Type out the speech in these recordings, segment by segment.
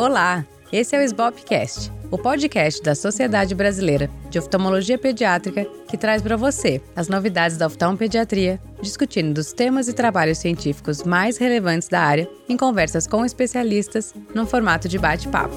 Olá, esse é o SBOPcast, o podcast da Sociedade Brasileira de Oftalmologia Pediátrica que traz para você as novidades da oftalmopediatria, discutindo os temas e trabalhos científicos mais relevantes da área em conversas com especialistas no formato de bate-papo.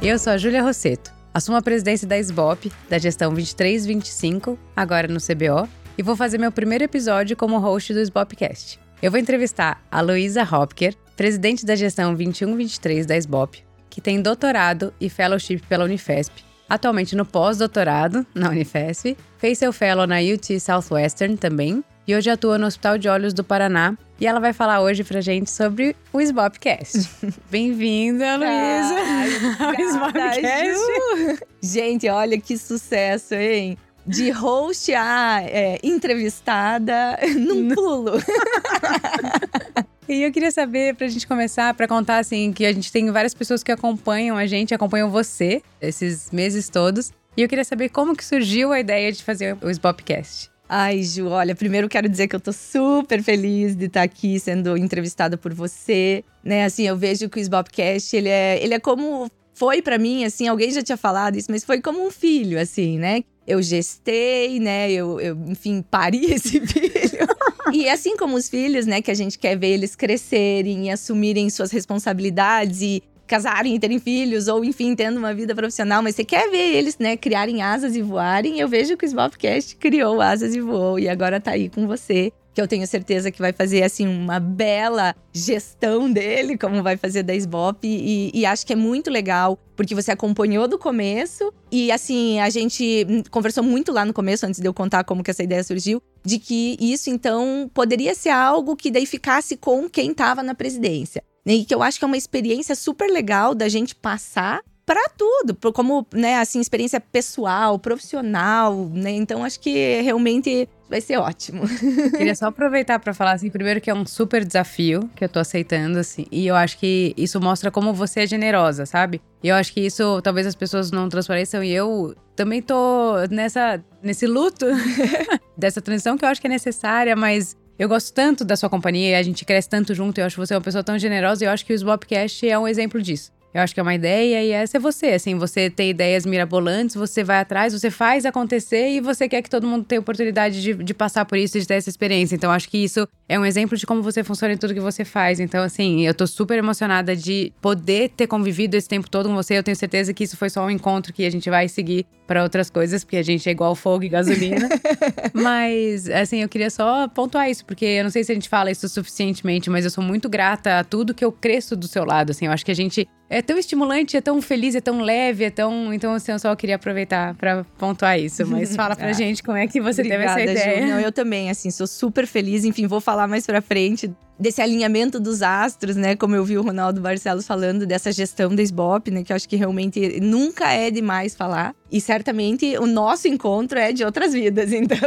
Eu sou a Júlia Rosseto, assumo a presidência da SBOP, da gestão 2325, agora no CBO, e vou fazer meu primeiro episódio como host do SBOPcast. Eu vou entrevistar a Luísa Hopker, presidente da gestão 2123 da SBOP, que tem doutorado e fellowship pela Unifesp, atualmente no pós-doutorado na Unifesp, fez seu fellow na UT Southwestern também e hoje atua no Hospital de Olhos do Paraná. E ela vai falar hoje pra gente sobre o SBOPcast. Bem-vinda, Luísa! Ao SBOPcast! Gente, olha que sucesso, hein? De host a é, entrevistada num pulo. E eu queria saber, pra gente começar, pra contar assim, que a gente tem várias pessoas que acompanham a gente, acompanham você esses meses todos. E eu queria saber como que surgiu a ideia de fazer o Sbopcast. Ai, Ju, olha, primeiro quero dizer que eu tô super feliz de estar aqui sendo entrevistada por você, né? Assim, eu vejo que o Sbopcast, ele é, ele é como foi para mim, assim, alguém já tinha falado isso, mas foi como um filho, assim, né? Eu gestei, né? Eu, eu enfim, pari esse filho. e assim como os filhos, né, que a gente quer ver eles crescerem e assumirem suas responsabilidades e casarem e terem filhos, ou enfim, tendo uma vida profissional, mas você quer ver eles, né, criarem asas e voarem. Eu vejo que o Swapcast criou asas e voou e agora tá aí com você que eu tenho certeza que vai fazer assim uma bela gestão dele, como vai fazer da SBOP, e, e acho que é muito legal, porque você acompanhou do começo, e assim, a gente conversou muito lá no começo, antes de eu contar como que essa ideia surgiu, de que isso então poderia ser algo que daí ficasse com quem estava na presidência. Né? E que eu acho que é uma experiência super legal da gente passar para tudo, como, né, assim, experiência pessoal, profissional, né? Então acho que realmente vai ser ótimo. Queria só aproveitar para falar assim, primeiro que é um super desafio que eu tô aceitando assim, e eu acho que isso mostra como você é generosa, sabe? E eu acho que isso talvez as pessoas não transpareçam e eu também tô nessa nesse luto dessa transição que eu acho que é necessária, mas eu gosto tanto da sua companhia, a gente cresce tanto junto, eu acho você uma pessoa tão generosa e eu acho que o Swapcast é um exemplo disso. Eu acho que é uma ideia e essa é você. Assim, você tem ideias mirabolantes, você vai atrás, você faz acontecer e você quer que todo mundo tenha oportunidade de, de passar por isso, de ter essa experiência. Então, acho que isso é um exemplo de como você funciona em tudo que você faz. Então, assim, eu tô super emocionada de poder ter convivido esse tempo todo com você. Eu tenho certeza que isso foi só um encontro que a gente vai seguir para outras coisas, porque a gente é igual fogo e gasolina. mas, assim, eu queria só pontuar isso, porque eu não sei se a gente fala isso suficientemente, mas eu sou muito grata a tudo que eu cresço do seu lado. Assim, eu acho que a gente é tão estimulante, é tão feliz, é tão leve, é tão. Então, assim, eu só queria aproveitar para pontuar isso. Mas fala pra ah, gente como é que você Obrigada, teve essa ideia. Ju. Não, eu também, assim, sou super feliz. Enfim, vou falar mais pra frente desse alinhamento dos astros, né? Como eu vi o Ronaldo Barcelos falando, dessa gestão da SBOP, né? Que eu acho que realmente nunca é demais falar. E certamente o nosso encontro é de outras vidas, então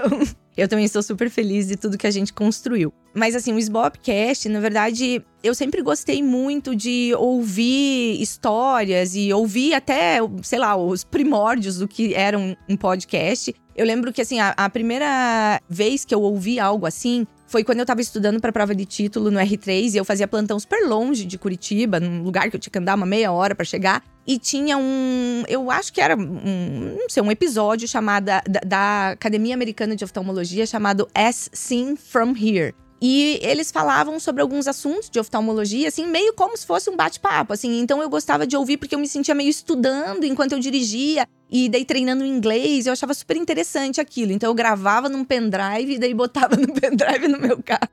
eu também estou super feliz de tudo que a gente construiu. Mas assim, o SBOPcast, na verdade, eu sempre gostei muito de ouvir histórias e ouvir até, sei lá, os primórdios do que era um, podcast. Eu lembro que assim, a, a primeira vez que eu ouvi algo assim foi quando eu tava estudando para prova de título no R3 e eu fazia plantão super longe de Curitiba, num lugar que eu tinha que andar uma meia hora para chegar. E tinha um. Eu acho que era um. Não sei, um episódio chamado. Da, da Academia Americana de Oftalmologia chamado As Seen From Here. E eles falavam sobre alguns assuntos de oftalmologia, assim, meio como se fosse um bate-papo, assim. Então eu gostava de ouvir porque eu me sentia meio estudando enquanto eu dirigia e daí treinando inglês, eu achava super interessante aquilo. Então eu gravava num pendrive daí botava no pendrive no meu carro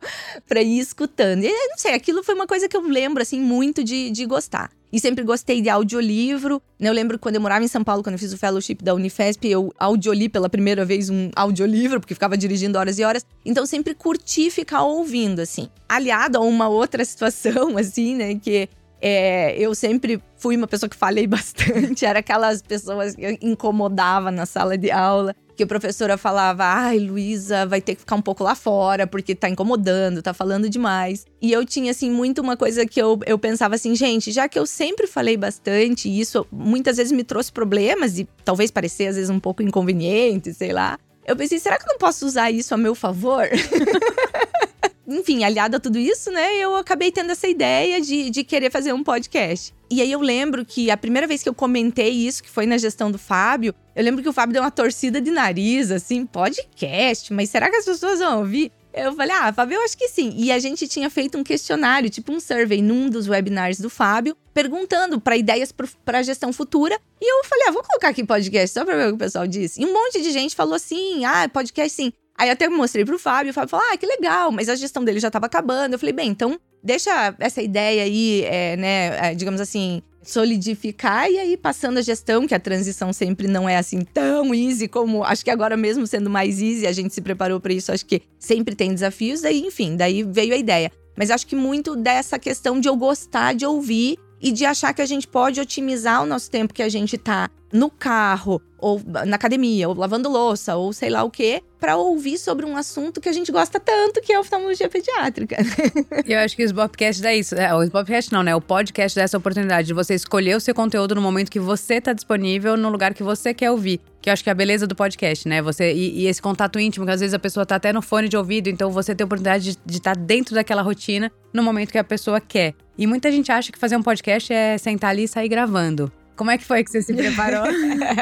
pra ir escutando. E não sei, aquilo foi uma coisa que eu lembro, assim, muito de, de gostar. E sempre gostei de audiolivro. Eu lembro quando eu morava em São Paulo, quando eu fiz o fellowship da Unifesp, eu audioli pela primeira vez um audiolivro, porque ficava dirigindo horas e horas. Então sempre curti ficar ouvindo, assim. Aliado a uma outra situação, assim, né, que é, eu sempre fui uma pessoa que falei bastante, era aquelas pessoas que incomodava na sala de aula, que a professora falava: "Ai, Luísa, vai ter que ficar um pouco lá fora porque tá incomodando, tá falando demais". E eu tinha assim muito uma coisa que eu, eu pensava assim, gente, já que eu sempre falei bastante, e isso muitas vezes me trouxe problemas e talvez parecer às vezes um pouco inconveniente, sei lá. Eu pensei, será que eu não posso usar isso a meu favor? Enfim, aliado a tudo isso, né, eu acabei tendo essa ideia de, de querer fazer um podcast. E aí eu lembro que a primeira vez que eu comentei isso, que foi na gestão do Fábio, eu lembro que o Fábio deu uma torcida de nariz, assim, podcast, mas será que as pessoas vão ouvir? Eu falei, ah, Fábio, eu acho que sim. E a gente tinha feito um questionário, tipo um survey, num dos webinars do Fábio, perguntando para ideias para gestão futura. E eu falei, ah, vou colocar aqui podcast só para ver o que o pessoal disse. E um monte de gente falou assim, ah, podcast sim. Aí até mostrei pro Fábio, o Fábio falou, ah, que legal, mas a gestão dele já estava acabando. Eu falei, bem, então deixa essa ideia aí, é, né, é, digamos assim, solidificar e aí passando a gestão, que a transição sempre não é assim tão easy como acho que agora mesmo sendo mais easy, a gente se preparou para isso, acho que sempre tem desafios, daí enfim, daí veio a ideia. Mas acho que muito dessa questão de eu gostar de ouvir e de achar que a gente pode otimizar o nosso tempo que a gente tá no carro, ou na academia, ou lavando louça, ou sei lá o quê, para ouvir sobre um assunto que a gente gosta tanto, que é a oftalmologia pediátrica. Eu acho que o Sbopcast dá isso. É, o Sbopcast não, né? O podcast dá essa oportunidade de você escolher o seu conteúdo no momento que você tá disponível, no lugar que você quer ouvir. Que eu acho que é a beleza do podcast, né? Você e, e esse contato íntimo, que às vezes a pessoa tá até no fone de ouvido, então você tem a oportunidade de estar tá dentro daquela rotina no momento que a pessoa quer. E muita gente acha que fazer um podcast é sentar ali e sair gravando. Como é que foi que você se preparou?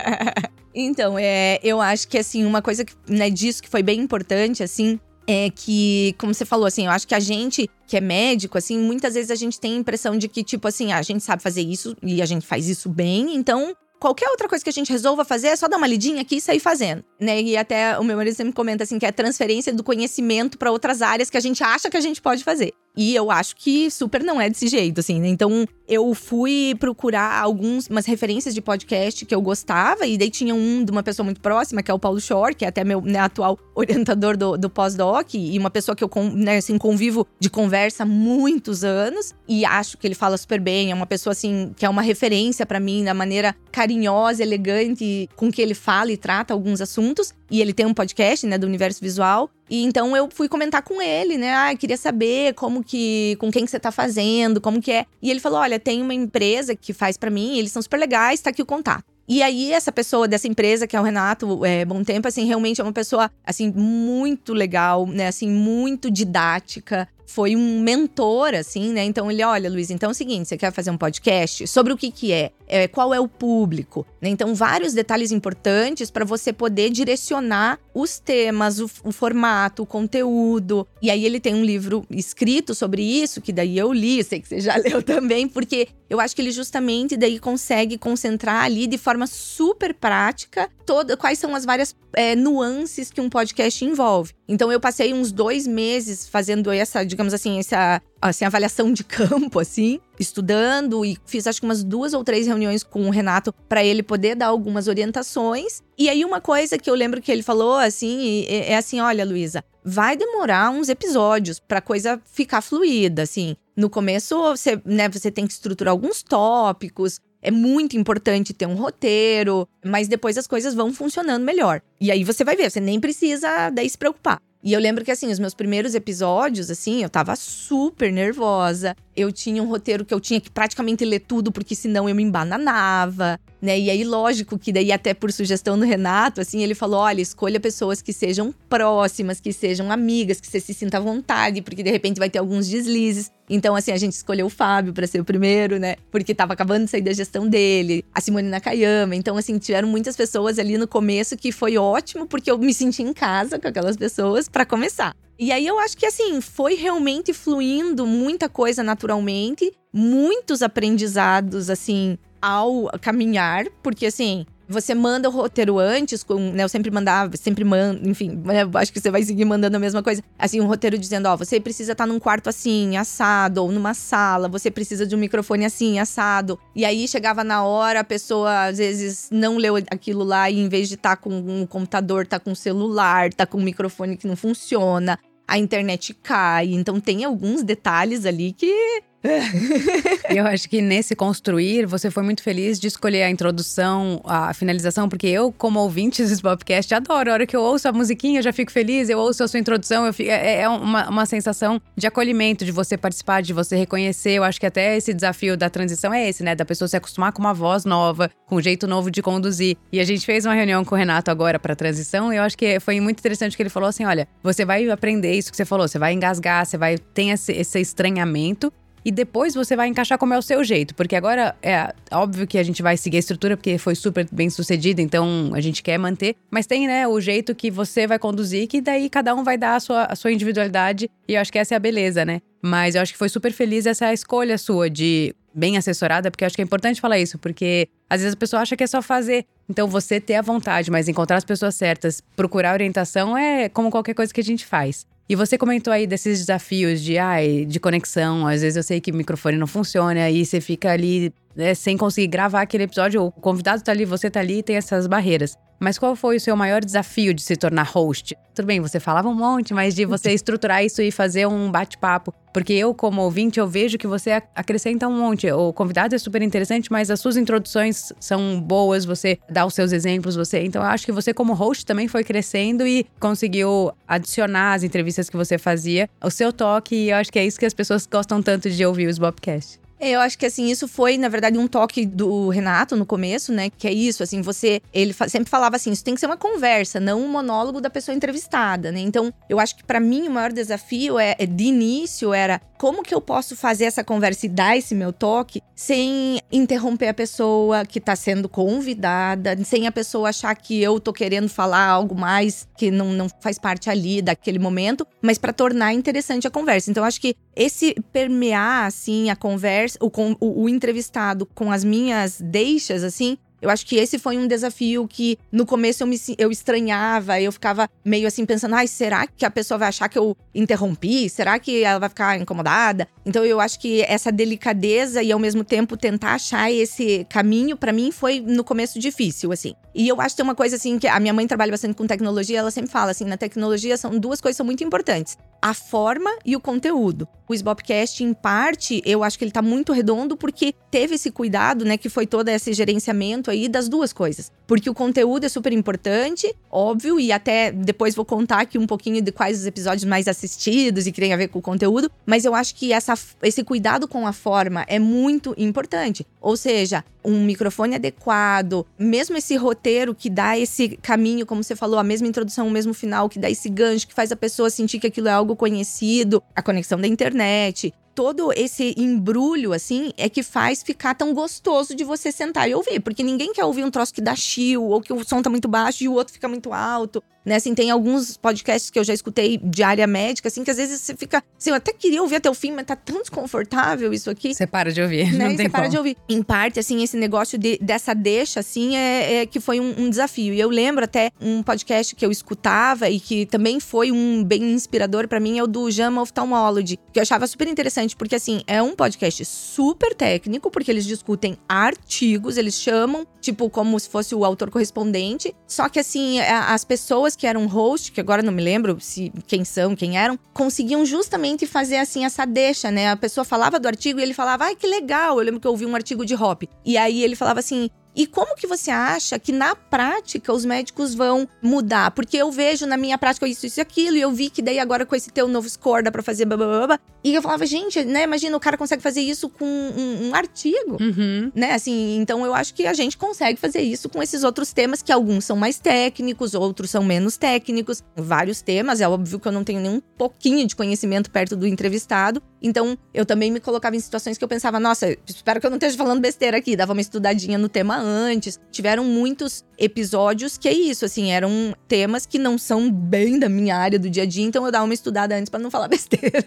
então, é, eu acho que assim, uma coisa que, né, disso que foi bem importante, assim, é que, como você falou, assim, eu acho que a gente que é médico, assim, muitas vezes a gente tem a impressão de que, tipo assim, a gente sabe fazer isso e a gente faz isso bem, então qualquer outra coisa que a gente resolva fazer é só dar uma lidinha aqui e sair fazendo, né? E até o meu marido sempre comenta assim que é a transferência do conhecimento para outras áreas que a gente acha que a gente pode fazer. E eu acho que super não é desse jeito, assim, né? Então, eu fui procurar algumas umas referências de podcast que eu gostava, e daí tinha um de uma pessoa muito próxima, que é o Paulo Shore, que é até meu né, atual orientador do, do pós-doc, e uma pessoa que eu né, assim, convivo de conversa há muitos anos, e acho que ele fala super bem, é uma pessoa, assim, que é uma referência para mim, da maneira carinhosa, elegante com que ele fala e trata alguns assuntos. E ele tem um podcast, né, do universo visual. E então eu fui comentar com ele, né? Ah, queria saber como que. com quem que você tá fazendo, como que é. E ele falou: olha, tem uma empresa que faz para mim, eles são super legais, tá aqui o contato. E aí, essa pessoa dessa empresa, que é o Renato é, Bom Tempo, assim, realmente é uma pessoa, assim, muito legal, né? Assim, muito didática foi um mentor, assim, né? Então ele, olha, Luiz, então é o seguinte, você quer fazer um podcast? Sobre o que que é? é qual é o público? Né? Então, vários detalhes importantes para você poder direcionar os temas, o, o, formato, o conteúdo. E aí ele tem um livro escrito sobre isso, que daí eu li, sei que você já leu também, porque eu acho que ele justamente daí consegue concentrar ali de forma super prática toda, quais são as várias é, nuances que um podcast envolve. Então eu passei uns dois meses fazendo essa, digamos assim, essa assim, avaliação de campo, assim, estudando e fiz acho que umas duas ou três reuniões com o Renato para ele poder dar algumas orientações. E aí uma coisa que eu lembro que ele falou assim é, é assim, olha, Luísa, vai demorar uns episódios para coisa ficar fluida, assim. No começo você, né, você tem que estruturar alguns tópicos, é muito importante ter um roteiro, mas depois as coisas vão funcionando melhor. E aí você vai ver, você nem precisa daí se preocupar. E eu lembro que, assim, os meus primeiros episódios, assim, eu tava super nervosa. Eu tinha um roteiro que eu tinha que praticamente ler tudo, porque senão eu me embananava, né? E aí, lógico que daí, até por sugestão do Renato, assim, ele falou: olha, escolha pessoas que sejam próximas, que sejam amigas, que você se sinta à vontade, porque de repente vai ter alguns deslizes. Então, assim, a gente escolheu o Fábio para ser o primeiro, né? Porque tava acabando de sair da gestão dele, a Simone Nakayama. Então, assim, tiveram muitas pessoas ali no começo que foi ótimo, porque eu me senti em casa com aquelas pessoas para começar. E aí eu acho que assim, foi realmente fluindo muita coisa naturalmente, muitos aprendizados assim ao caminhar, porque assim, você manda o roteiro antes, com, né? Eu sempre mandava, sempre mando, enfim, né, acho que você vai seguir mandando a mesma coisa. Assim, um roteiro dizendo, ó, você precisa estar tá num quarto assim, assado, ou numa sala, você precisa de um microfone assim, assado. E aí chegava na hora, a pessoa às vezes não leu aquilo lá e em vez de estar tá com um computador, tá com um celular, tá com um microfone que não funciona a internet cai. Então tem alguns detalhes ali que eu acho que nesse construir, você foi muito feliz de escolher a introdução, a finalização, porque eu, como ouvinte desse podcast, adoro. A hora que eu ouço a musiquinha, eu já fico feliz, eu ouço a sua introdução, fico, é, é uma, uma sensação de acolhimento, de você participar, de você reconhecer. Eu acho que até esse desafio da transição é esse, né? Da pessoa se acostumar com uma voz nova, com um jeito novo de conduzir. E a gente fez uma reunião com o Renato agora para transição, e eu acho que foi muito interessante que ele falou assim: olha, você vai aprender isso que você falou, você vai engasgar, você vai ter esse, esse estranhamento, e depois você vai encaixar como é o seu jeito. Porque agora é óbvio que a gente vai seguir a estrutura, porque foi super bem sucedida, então a gente quer manter. Mas tem, né, o jeito que você vai conduzir, que daí cada um vai dar a sua, a sua individualidade. E eu acho que essa é a beleza, né? Mas eu acho que foi super feliz essa escolha sua de bem assessorada, porque eu acho que é importante falar isso, porque às vezes a pessoa acha que é só fazer. Então você ter a vontade, mas encontrar as pessoas certas, procurar orientação é como qualquer coisa que a gente faz. E você comentou aí desses desafios de, ai, de conexão. Às vezes eu sei que o microfone não funciona e você fica ali né, sem conseguir gravar aquele episódio. O convidado tá ali, você tá ali e tem essas barreiras. Mas qual foi o seu maior desafio de se tornar host? Tudo bem, você falava um monte, mas de você estruturar isso e fazer um bate-papo. Porque eu, como ouvinte, eu vejo que você acrescenta um monte. O convidado é super interessante, mas as suas introduções são boas, você dá os seus exemplos, você. Então eu acho que você, como host, também foi crescendo e conseguiu adicionar as entrevistas que você fazia, o seu toque, e eu acho que é isso que as pessoas gostam tanto de ouvir os Bobcast. É, eu acho que assim, isso foi, na verdade, um toque do Renato no começo, né? Que é isso, assim, você. Ele sempre falava assim: isso tem que ser uma conversa, não um monólogo da pessoa entrevistada, né? Então, eu acho que para mim o maior desafio é, é, de início era como que eu posso fazer essa conversa e dar esse meu toque sem interromper a pessoa que tá sendo convidada, sem a pessoa achar que eu tô querendo falar algo mais que não, não faz parte ali daquele momento, mas para tornar interessante a conversa. Então, eu acho que esse permear, assim, a conversa, o, o, o entrevistado com as minhas deixas, assim, eu acho que esse foi um desafio que no começo eu me eu estranhava, eu ficava meio assim pensando, ai, será que a pessoa vai achar que eu interrompi? Será que ela vai ficar incomodada? Então eu acho que essa delicadeza e ao mesmo tempo tentar achar esse caminho para mim foi no começo difícil, assim. E eu acho que tem uma coisa assim que a minha mãe trabalha bastante com tecnologia, ela sempre fala assim, na tecnologia são duas coisas são muito importantes a forma e o conteúdo. O Sbopcast, em parte, eu acho que ele tá muito redondo porque teve esse cuidado, né, que foi todo esse gerenciamento aí das duas coisas. Porque o conteúdo é super importante, óbvio, e até depois vou contar aqui um pouquinho de quais os episódios mais assistidos e que tem a ver com o conteúdo, mas eu acho que essa, esse cuidado com a forma é muito importante. Ou seja, um microfone adequado, mesmo esse roteiro que dá esse caminho, como você falou, a mesma introdução, o mesmo final, que dá esse gancho, que faz a pessoa sentir que aquilo é algo conhecido, a conexão da internet, todo esse embrulho, assim, é que faz ficar tão gostoso de você sentar e ouvir. Porque ninguém quer ouvir um troço que dá chill, ou que o som tá muito baixo e o outro fica muito alto. Né, assim, tem alguns podcasts que eu já escutei de área médica, assim, que às vezes você fica. Assim, eu até queria ouvir até o fim, mas tá tão desconfortável isso aqui. Você para de ouvir. Né? Não você para de ouvir. Em parte, assim, esse negócio de, dessa deixa, assim, é, é que foi um, um, desafio. E eu lembro até um podcast que eu escutava e que também foi um bem inspirador para mim, é o do JAMA Ophthalmology, que eu achava super interessante, porque, assim, é um podcast super técnico, porque eles discutem artigos, eles chamam, tipo, como se fosse o autor correspondente. Só que, assim, as pessoas que eram host, que agora não me lembro se quem são, quem eram, conseguiam justamente fazer assim essa deixa, né? A pessoa falava do artigo e ele falava: "Ai, que legal". Eu lembro que eu ouvi um artigo de Hop. E aí ele falava assim: e como que você acha que na prática os médicos vão mudar? Porque eu vejo na minha prática isso, isso e aquilo, e eu vi que daí agora com esse teu novo score dá pra fazer blá, blá, blá, E eu falava, gente, né, imagina, o cara consegue fazer isso com um, um artigo, uhum. né? Assim, então eu acho que a gente consegue fazer isso com esses outros temas, que alguns são mais técnicos, outros são menos técnicos. Vários temas, é óbvio que eu não tenho nem um pouquinho de conhecimento perto do entrevistado. Então, eu também me colocava em situações que eu pensava, nossa, espero que eu não esteja falando besteira aqui. Dava uma estudadinha no tema antes. Tiveram muitos episódios que é isso, assim, eram temas que não são bem da minha área do dia a dia, então eu dava uma estudada antes para não falar besteira.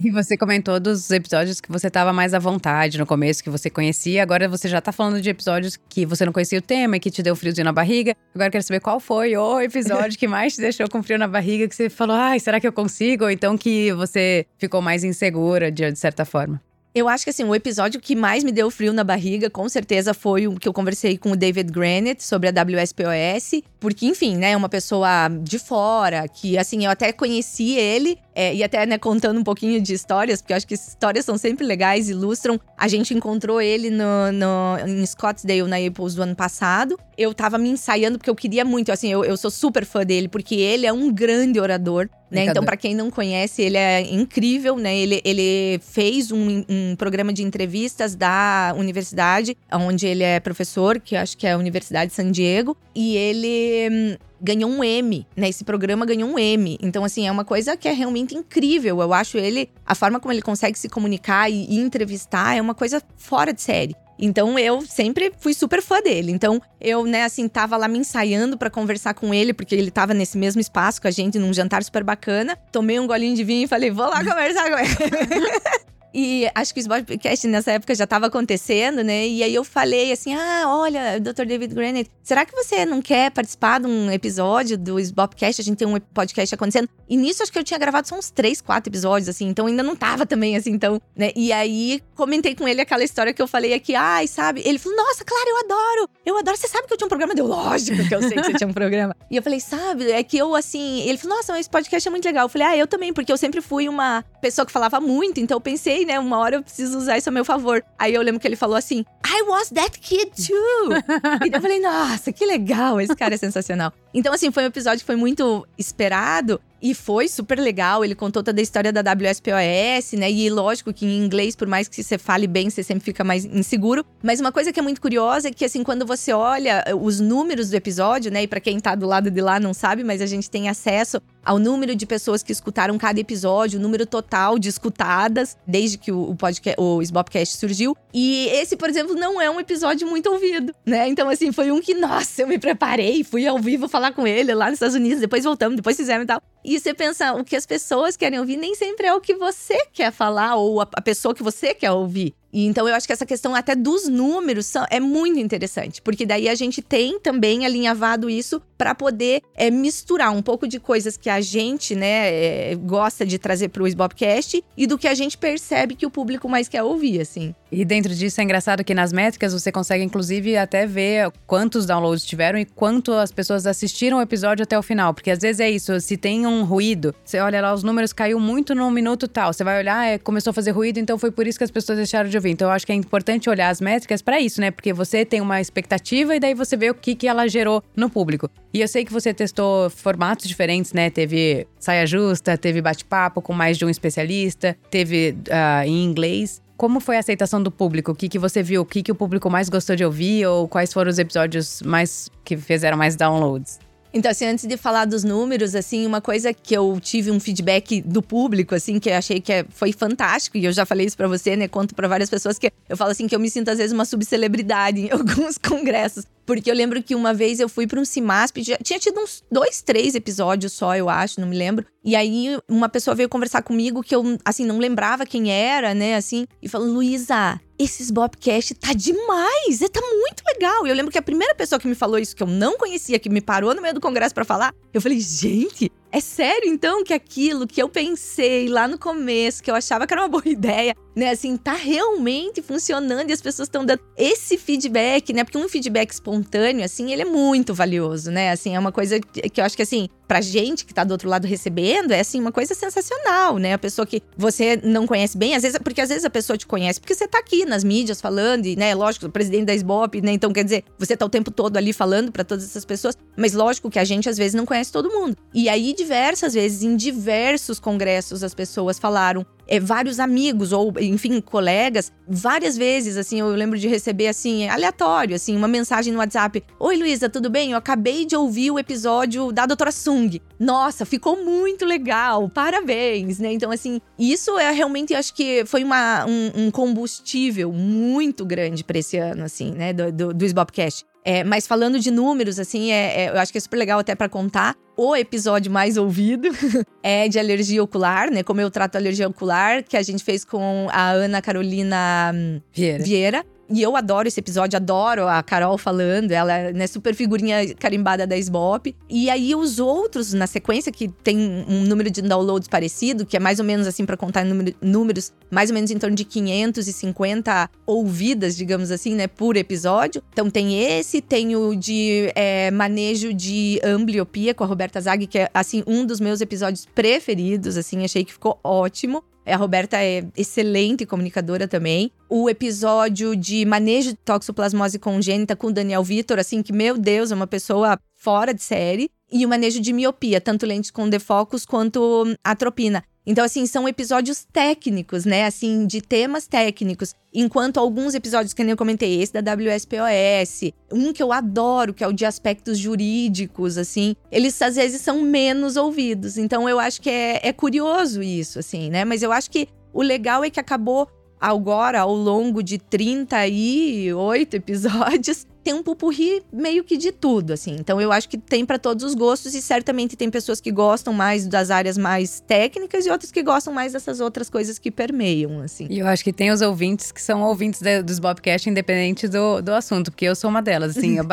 E você comentou dos episódios que você estava mais à vontade no começo, que você conhecia. Agora você já está falando de episódios que você não conhecia o tema e que te deu friozinho na barriga. Agora quero saber qual foi o episódio que mais te deixou com frio na barriga, que você falou, ai, será que eu consigo? Ou então que você ficou mais insegura, de certa forma. Eu acho que assim, o episódio que mais me deu frio na barriga, com certeza, foi o que eu conversei com o David Granite sobre a WSPOS. Porque, enfim, né, uma pessoa de fora, que assim, eu até conheci ele, É, e até, né, contando um pouquinho de histórias, porque eu acho que histórias são sempre legais, ilustram. A gente encontrou ele no, no, em Scottsdale, na Apples, do ano passado. Eu tava me ensaiando, porque eu queria muito, assim, eu, eu sou super fã dele, porque ele é um grande orador. Né? Então, para quem não conhece, ele é incrível, né? Ele, ele fez um, um, programa de entrevistas da universidade, onde ele é professor, que acho que é a Universidade de San Diego, e ele hum, ganhou um M, né? Esse programa ganhou um M. Então, assim, é uma coisa que é realmente incrível. Eu acho ele, a forma como ele consegue se comunicar e, e entrevistar é uma coisa fora de série. Então eu sempre fui super fã dele. Então eu, né, assim, tava lá me ensaiando para conversar com ele, porque ele tava nesse mesmo espaço com a gente num jantar super bacana. Tomei um golinho de vinho e falei, vou lá conversar com ele. E acho que o podcast nessa época já estava acontecendo, né? E aí eu falei assim: ah, olha, Dr. David Granite, será que você não quer participar de um episódio do Sbopcast? A gente tem um podcast acontecendo. E nisso acho que eu tinha gravado só uns três, quatro episódios, assim, então ainda não tava também, assim, então, né? E aí comentei com ele aquela história que eu falei aqui, ai, sabe? Ele falou: nossa, claro, eu adoro, eu adoro. Você sabe que eu tinha um programa? Deu, lógico que eu sei que você tinha um programa. E eu falei, sabe, é que eu, assim, ele falou, nossa, esse podcast é muito legal. Eu falei, ah, eu também, porque eu sempre fui uma pessoa que falava muito, então eu pensei, né? Uma hora eu preciso usar isso a meu favor. Aí eu lembro que ele falou assim: I was that kid too. e eu falei, nossa, que legal, esse cara é sensacional. Então, assim, foi um episódio que foi muito esperado. E foi super legal, ele contou toda a história da WSPOS, né? E lógico que em inglês, por mais que você fale bem, você sempre fica mais inseguro. Mas uma coisa que é muito curiosa é que, assim, quando você olha os números do episódio, né? E pra quem tá do lado de lá não sabe, mas a gente tem acesso ao número de pessoas que escutaram cada episódio, o número total de escutadas desde que o, podcast, o Sbopcast surgiu. E esse, por exemplo, não é um episódio muito ouvido, né? Então, assim, foi um que, nossa, eu me preparei, fui ao vivo falar com ele lá nos Estados Unidos, depois voltamos, depois fizemos e tal. E você pensa, o que as pessoas querem ouvir nem sempre é o que você quer falar ou a, a pessoa que você quer ouvir. E então eu acho que essa questão até dos números são, é muito interessante, porque daí a gente tem também alinhavado isso para poder é, misturar um pouco de coisas que a gente, né, é, gosta de trazer para o Sbobcast e do que a gente percebe que o público mais quer ouvir, assim. E dentro disso é engraçado que nas métricas você consegue inclusive até ver quantos downloads tiveram e quanto as pessoas assistiram o episódio até o final, porque às vezes é isso, se tem um ruído, você olha lá os números caiu muito no minuto tal, você vai olhar, é, começou a fazer ruído, então foi por isso que as pessoas deixaram de ouvir. Então eu acho que é importante olhar as métricas para isso, né? Porque você tem uma expectativa e daí você vê o que que ela gerou no público. E eu sei que você testou formatos diferentes, né? Teve saia justa, teve bate-papo com mais de um especialista, teve uh, em inglês. Como foi a aceitação do público? O que, que você viu? O que, que o público mais gostou de ouvir? Ou quais foram os episódios mais que fizeram mais downloads? Então, assim, antes de falar dos números, assim, uma coisa que eu tive um feedback do público, assim, que eu achei que é, foi fantástico, e eu já falei isso para você, né? Conto para várias pessoas que eu falo assim que eu me sinto às vezes uma subcelebridade em alguns congressos. Porque eu lembro que uma vez eu fui para um CIMASP, já tinha tido uns dois, três episódios só, eu acho, não me lembro. E aí uma pessoa veio conversar comigo que eu, assim, não lembrava quem era, né, assim, e falou: Luísa, esses Bobcast tá demais, tá muito legal. E eu lembro que a primeira pessoa que me falou isso, que eu não conhecia, que me parou no meio do congresso para falar, eu falei, gente, é sério então que aquilo que eu pensei lá no começo, que eu achava que era uma boa ideia, né, assim, tá realmente funcionando e as pessoas estão dando esse feedback, né? Porque um feedback espontâneo, assim, ele é muito valioso, né? Assim, é uma coisa que eu acho que, assim, pra gente que tá do outro lado recebendo, é, assim, uma coisa sensacional, né? A pessoa que você não conhece bem, às vezes, porque às vezes a pessoa te conhece porque você tá aqui nas mídias falando, e, né, lógico, o presidente da SBOP, né? Então, quer dizer, você tá o tempo todo ali falando para todas essas pessoas, mas lógico que a gente às vezes não conhece todo mundo. E aí, diversas vezes, em diversos congressos, as pessoas falaram: é, vários amigos ou, enfim, colegas, várias vezes, assim, eu lembro de receber, assim, aleatório, assim, uma mensagem no WhatsApp: Oi, Luísa, tudo bem? Eu acabei de ouvir o episódio da Doutora Sung. Nossa, ficou muito legal, parabéns, né? Então, assim, isso é realmente, acho que foi uma, um, um combustível muito grande para esse ano, assim, né, do, do, do Sbobcast. É, mas falando de números, assim, é, é, eu acho que é super legal até para contar. O episódio mais ouvido é de alergia ocular, né? Como eu trato alergia ocular, que a gente fez com a Ana Carolina hum, Vieira. Vieira. E eu adoro esse episódio, adoro a Carol falando, ela é né, super figurinha carimbada da SBOP. E aí os outros, na sequência, que tem um número de downloads parecido, que é mais ou menos assim para contar número, números, mais ou menos em torno de 550 ouvidas, digamos assim, né, por episódio. Então tem esse, tem o de é, manejo de ambliopia com a Roberta Zag, que é assim um dos meus episódios preferidos, assim, achei que ficou ótimo. A Roberta é excelente comunicadora também. O episódio de manejo de toxoplasmose congênita com o Daniel Vitor, assim, que, meu Deus, é uma pessoa fora de série. E o manejo de miopia, tanto lentes com defocus quanto atropina. Então, assim, são episódios técnicos, né? Assim, de temas técnicos. Enquanto alguns episódios que nem eu comentei, esse da WSPOS, um que eu adoro, que é o de aspectos jurídicos, assim, eles às vezes são menos ouvidos. Então, eu acho que é, é curioso isso, assim, né? Mas eu acho que o legal é que acabou agora, ao longo de 38 episódios, tem um pupurri meio que de tudo, assim. Então eu acho que tem para todos os gostos e certamente tem pessoas que gostam mais das áreas mais técnicas e outras que gostam mais dessas outras coisas que permeiam, assim. E eu acho que tem os ouvintes que são ouvintes de, dos Bobcast independente do, do assunto, porque eu sou uma delas, assim. eu,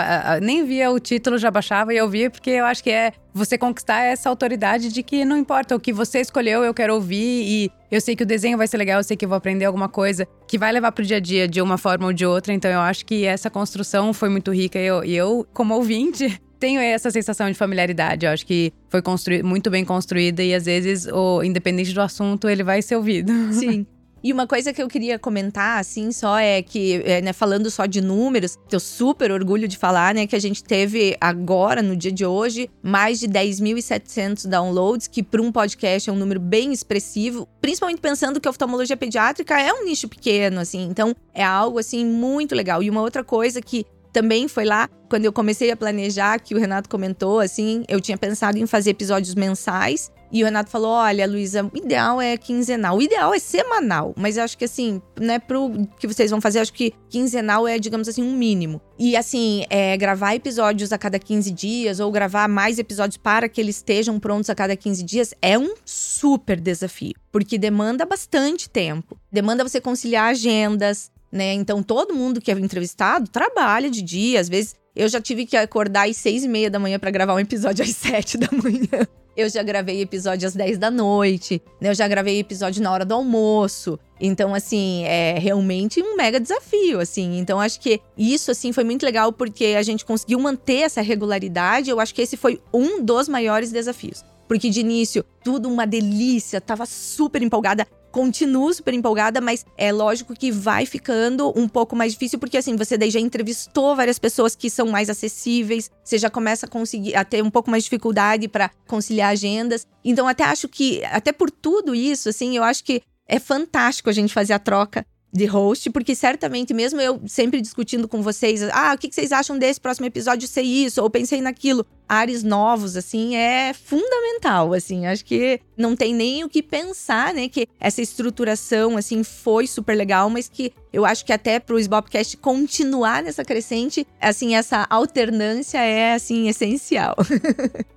nem via o título, já baixava e eu via porque eu acho que é você conquistar essa autoridade de que não importa o que você escolheu, eu quero ouvir e eu sei que o desenho vai ser legal, eu sei que eu vou aprender alguma coisa que vai levar pro dia a dia de uma forma ou de outra. Então eu acho que essa construção foi muito rica e eu, eu como ouvinte, tenho essa sensação de familiaridade. Eu acho que foi muito bem construída e às vezes, o, independente do assunto, ele vai ser ouvido. Sim. E uma coisa que eu queria comentar, assim, só é que, é, né, falando só de números, tenho super orgulho de falar, né, que a gente teve agora, no dia de hoje, mais de 10.700 downloads, que para um podcast é um número bem expressivo, principalmente pensando que a oftalmologia pediátrica é um nicho pequeno, assim, então é algo, assim, muito legal. E uma outra coisa que também foi lá quando eu comecei a planejar, que o Renato comentou, assim, eu tinha pensado em fazer episódios mensais. E o Renato falou: olha, Luísa, o ideal é quinzenal. O ideal é semanal. Mas eu acho que assim, né, pro que vocês vão fazer, acho que quinzenal é, digamos assim, um mínimo. E assim, é, gravar episódios a cada 15 dias, ou gravar mais episódios para que eles estejam prontos a cada 15 dias, é um super desafio. Porque demanda bastante tempo. Demanda você conciliar agendas, né? Então todo mundo que é entrevistado trabalha de dia, às vezes eu já tive que acordar às seis e meia da manhã para gravar um episódio às sete da manhã. Eu já gravei episódio às dez da noite, né? Eu já gravei episódio na hora do almoço. Então, assim, é realmente um mega desafio, assim. Então, acho que isso, assim, foi muito legal porque a gente conseguiu manter essa regularidade. Eu acho que esse foi um dos maiores desafios. Porque de início, tudo uma delícia, tava super empolgada continuo super empolgada, mas é lógico que vai ficando um pouco mais difícil, porque assim, você daí já entrevistou várias pessoas que são mais acessíveis, você já começa a conseguir a ter um pouco mais de dificuldade para conciliar agendas. Então, até acho que, até por tudo isso, assim, eu acho que é fantástico a gente fazer a troca de host, porque certamente, mesmo eu sempre discutindo com vocês, ah, o que vocês acham desse próximo episódio ser isso, ou pensei naquilo, ares novos, assim, é fundamental, assim, acho que não tem nem o que pensar, né, que essa estruturação, assim, foi super legal, mas que eu acho que até pro Sbopcast continuar nessa crescente, assim, essa alternância é, assim, essencial.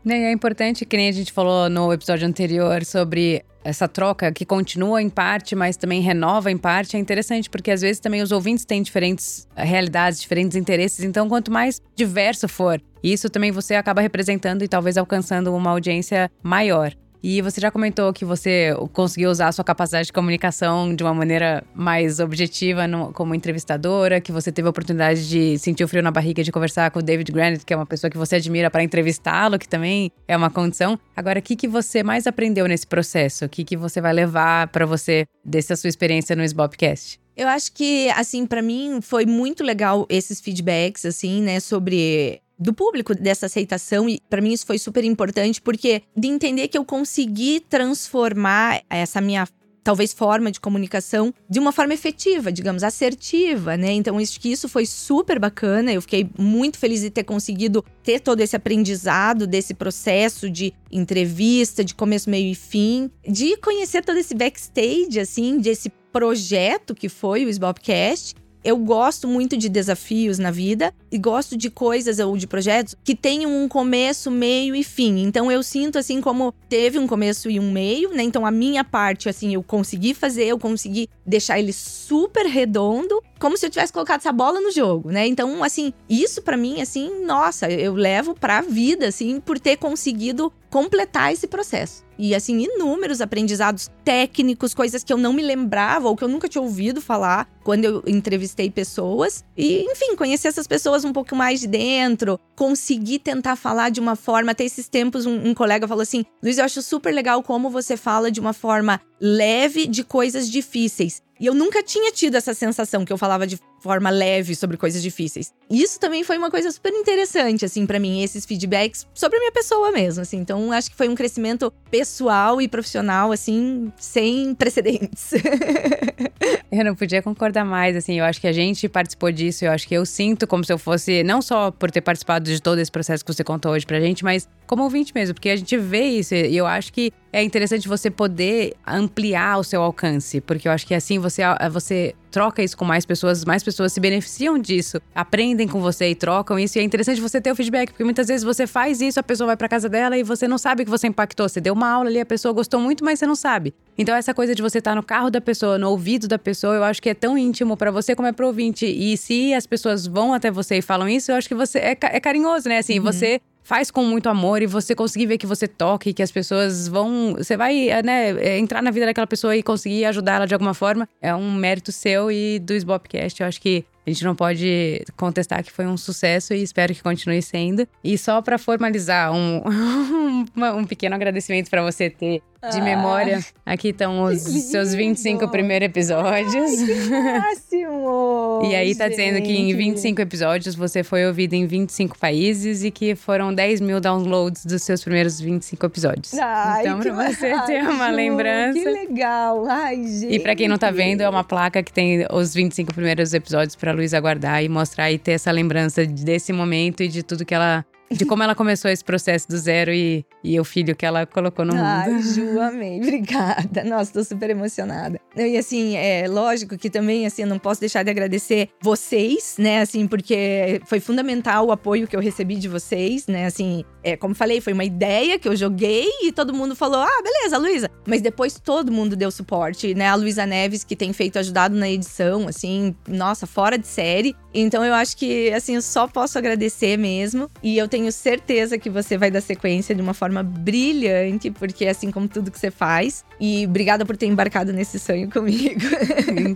Né, é importante, que nem a gente falou no episódio anterior sobre essa troca que continua em parte, mas também renova em parte, é interessante, porque às vezes também os ouvintes têm diferentes eh, realidades, diferentes interesses, então quanto mais diverso for, isso também você acaba representando e talvez alcançando uma audiência maior. E você já comentou que você conseguiu usar a sua capacidade de comunicação de uma maneira mais objetiva no, como entrevistadora, que você teve a oportunidade de sentir o frio na barriga de conversar com o David Granite, que é uma pessoa que você admira para entrevistá-lo, que também é uma condição. Agora, o que, que você mais aprendeu nesse processo? O que, que você vai levar para você dessa sua experiência no Sbobcast? Eu acho que, assim, para mim foi muito legal esses feedbacks, assim, né, sobre do público dessa aceitação e para mim isso foi super importante porque de entender que eu consegui transformar essa minha talvez forma de comunicação de uma forma efetiva, digamos, assertiva, né? Então, isso que isso foi super bacana. Eu fiquei muito feliz de ter conseguido ter todo esse aprendizado desse processo de entrevista, de começo, meio e fim, de conhecer todo esse backstage assim, desse projeto que foi o Sbobcast eu gosto muito de desafios na vida e gosto de coisas ou de projetos que tenham um começo, meio e fim. Então eu sinto assim como teve um começo e um meio, né? Então a minha parte assim eu consegui fazer, eu consegui deixar ele super redondo como se eu tivesse colocado essa bola no jogo, né? Então, assim, isso para mim, assim, nossa, eu levo pra vida, assim, por ter conseguido completar esse processo. E assim, inúmeros aprendizados técnicos, coisas que eu não me lembrava ou que eu nunca tinha ouvido falar quando eu entrevistei pessoas. E, enfim, conhecer essas pessoas um pouco mais de dentro, conseguir tentar falar de uma forma. Até esses tempos, um, um colega falou assim: Luiz, eu acho super legal como você fala de uma forma leve de coisas difíceis. E eu nunca tinha tido essa sensação que eu falava de forma leve sobre coisas difíceis. Isso também foi uma coisa super interessante, assim, para mim, esses feedbacks sobre a minha pessoa mesmo, assim. Então, acho que foi um crescimento pessoal e profissional, assim, sem precedentes. eu não podia concordar mais, assim. Eu acho que a gente participou disso. Eu acho que eu sinto como se eu fosse, não só por ter participado de todo esse processo que você contou hoje pra gente, mas como ouvinte mesmo, porque a gente vê isso. E eu acho que é interessante você poder ampliar o seu alcance, porque eu acho que assim você, você troca isso com mais pessoas, mais pessoas se beneficiam disso, aprendem com você e trocam isso. E é interessante você ter o feedback, porque muitas vezes você faz isso, a pessoa vai para casa dela e você não sabe que você impactou. Você deu uma aula ali, a pessoa gostou muito, mas você não sabe. Então essa coisa de você estar tá no carro da pessoa, no ouvido da pessoa, eu acho que é tão íntimo para você como é pro ouvinte. E se as pessoas vão até você e falam isso, eu acho que você é, é carinhoso, né? Assim, uhum. você faz com muito amor e você conseguir ver que você toca e que as pessoas vão. Você vai né, é, entrar na vida daquela pessoa e conseguir ajudar ela de alguma forma. É um mérito seu e do Sbopcast. Eu acho que a gente não pode contestar que foi um sucesso e espero que continue sendo. E só para formalizar um, um, pequeno agradecimento para você ter de ah, memória. Aqui estão os seus 25 primeiros episódios. Ai, que máximo! e aí tá gente. dizendo que em 25 episódios você foi ouvido em 25 países e que foram 10 mil downloads dos seus primeiros 25 episódios. Ai, então, pra você ter uma lembrança. Que legal! Ai, gente. E pra quem não tá vendo, é uma placa que tem os 25 primeiros episódios pra Luísa guardar e mostrar e ter essa lembrança desse momento e de tudo que ela de como ela começou esse processo do zero e, e o filho que ela colocou no mundo. Ai, Ju, amei. Obrigada. Nossa, tô super emocionada. E assim, é lógico que também, assim, eu não posso deixar de agradecer vocês, né, assim, porque foi fundamental o apoio que eu recebi de vocês, né, assim, é, como falei, foi uma ideia que eu joguei e todo mundo falou, ah, beleza, Luísa. Mas depois todo mundo deu suporte, né, a Luísa Neves, que tem feito, ajudado na edição, assim, nossa, fora de série. Então eu acho que, assim, eu só posso agradecer mesmo. E eu tenho certeza que você vai dar sequência de uma forma brilhante, porque é assim como tudo que você faz. E obrigada por ter embarcado nesse sonho comigo.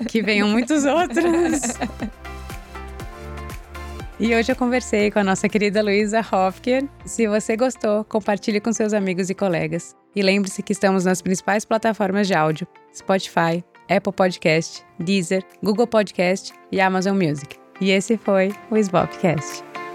que venham muitos outros. E hoje eu conversei com a nossa querida Luísa Hofker. Se você gostou, compartilhe com seus amigos e colegas. E lembre-se que estamos nas principais plataformas de áudio: Spotify, Apple Podcast, Deezer, Google Podcast e Amazon Music. E esse foi o Sbopcast.